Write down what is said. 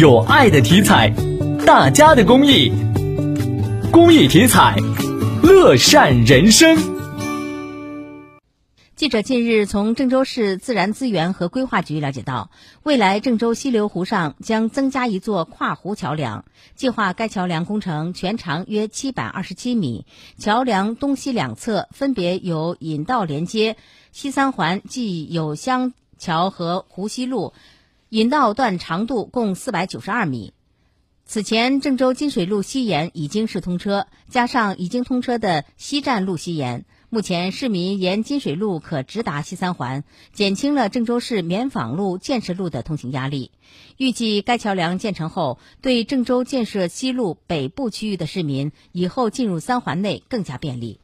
有爱的体彩，大家的公益，公益体彩，乐善人生。记者近日从郑州市自然资源和规划局了解到，未来郑州西流湖上将增加一座跨湖桥梁，计划该桥梁工程全长约七百二十七米，桥梁东西两侧分别有引道连接西三环即有乡桥和湖西路。引道段长度共四百九十二米。此前，郑州金水路西延已经是通车，加上已经通车的西站路西延，目前市民沿金水路可直达西三环，减轻了郑州市棉纺路、建设路的通行压力。预计该桥梁建成后，对郑州建设西路北部区域的市民以后进入三环内更加便利。